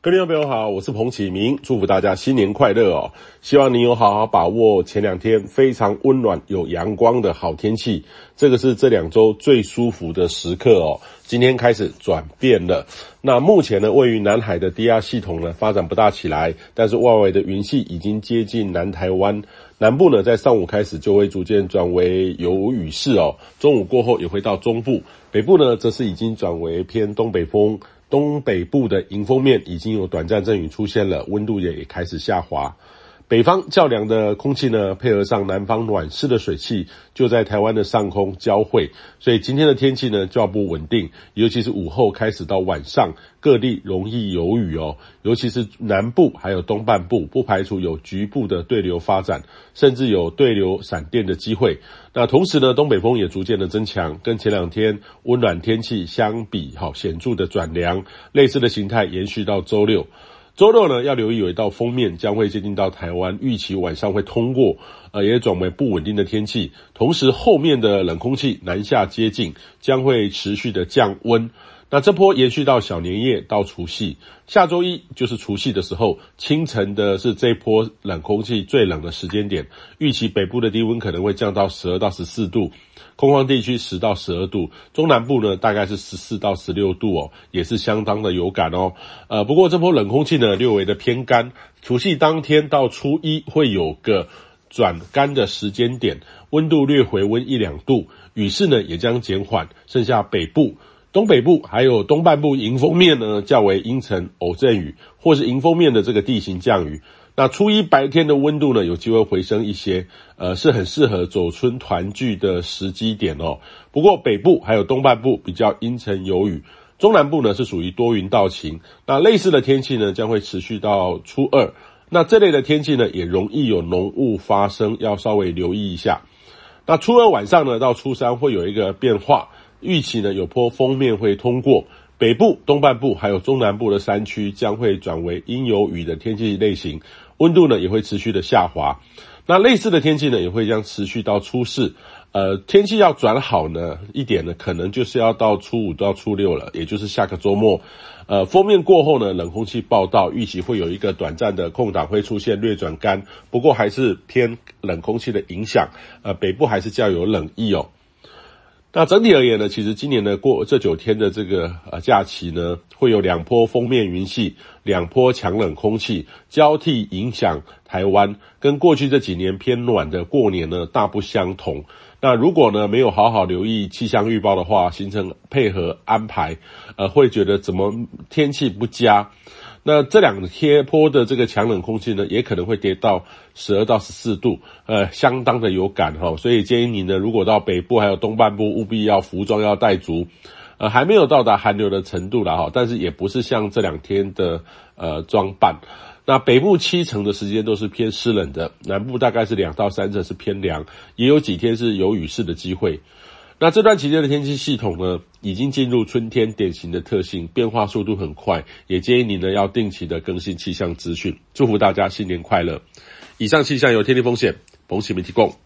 各位朋友好，我是彭启明，祝福大家新年快乐哦！希望你有好好把握前两天非常温暖、有阳光的好天气，这个是这两周最舒服的时刻哦。今天开始转变了，那目前呢，位于南海的低压系统呢发展不大起来，但是外围的云系已经接近南台湾南部呢，在上午开始就会逐渐转为有雨势哦，中午过后也会到中部，北部呢则是已经转为偏东北风。东北部的迎风面已经有短暂阵雨出现了，温度也开始下滑。北方较凉的空气呢，配合上南方暖湿的水汽，就在台湾的上空交汇，所以今天的天气呢较不稳定，尤其是午后开始到晚上，各地容易有雨哦，尤其是南部还有东半部，不排除有局部的对流发展，甚至有对流闪电的机会。那同时呢，东北风也逐渐的增强，跟前两天温暖天气相比，好显著的转凉，类似的形态延续到周六。周六呢，要留意有一道封面将会接近到台湾，预期晚上会通过，呃，也转为不稳定的天气。同时，后面的冷空气南下接近，将会持续的降温。那这波延续到小年夜到除夕，下周一就是除夕的时候，清晨的是这波冷空气最冷的时间点，预期北部的低温可能会降到十二到十四度，空旷地区十到十二度，中南部呢大概是十四到十六度哦，也是相当的有感哦。呃，不过这波冷空气呢略微的偏干，除夕当天到初一会有个转干的时间点，温度略回温一两度，雨势呢也将减缓，剩下北部。东北部还有东半部迎风面呢，较为阴沉偶阵雨，或是迎风面的这个地形降雨。那初一白天的温度呢，有机会回升一些，呃，是很适合走春团聚的时机点哦。不过北部还有东半部比较阴沉有雨，中南部呢是属于多云到晴。那类似的天气呢，将会持续到初二。那这类的天气呢，也容易有浓雾发生，要稍微留意一下。那初二晚上呢，到初三会有一个变化。预期呢，有波锋面会通过北部、东半部，还有中南部的山区，将会转为阴有雨的天气类型，温度呢也会持续的下滑。那类似的天气呢，也会将持续到初四。呃，天气要转好呢一点呢，可能就是要到初五到初六了，也就是下个周末。呃，锋面过后呢，冷空气报到，预期会有一个短暂的空档会出现略转干，不过还是偏冷空气的影响。呃，北部还是较有冷意哦。那整体而言呢，其实今年的过这九天的这个呃假期呢，会有两波锋面云系，两波强冷空气交替影响台湾，跟过去这几年偏暖的过年呢大不相同。那如果呢没有好好留意气象预报的话，行程配合安排，呃，会觉得怎么天气不佳。那这两天坡的这个强冷空气呢，也可能会跌到十二到十四度，呃，相当的有感哈，所以建议你呢，如果到北部还有东半部，务必要服装要带足，呃，还没有到达寒流的程度了哈，但是也不是像这两天的呃装扮。那北部七成的时间都是偏湿冷的，南部大概是两到三成是偏凉，也有几天是有雨势的机会。那这段期间的天气系统呢，已经进入春天典型的特性，变化速度很快，也建议你呢要定期的更新气象资讯。祝福大家新年快乐！以上气象由天气风险彭启明提供。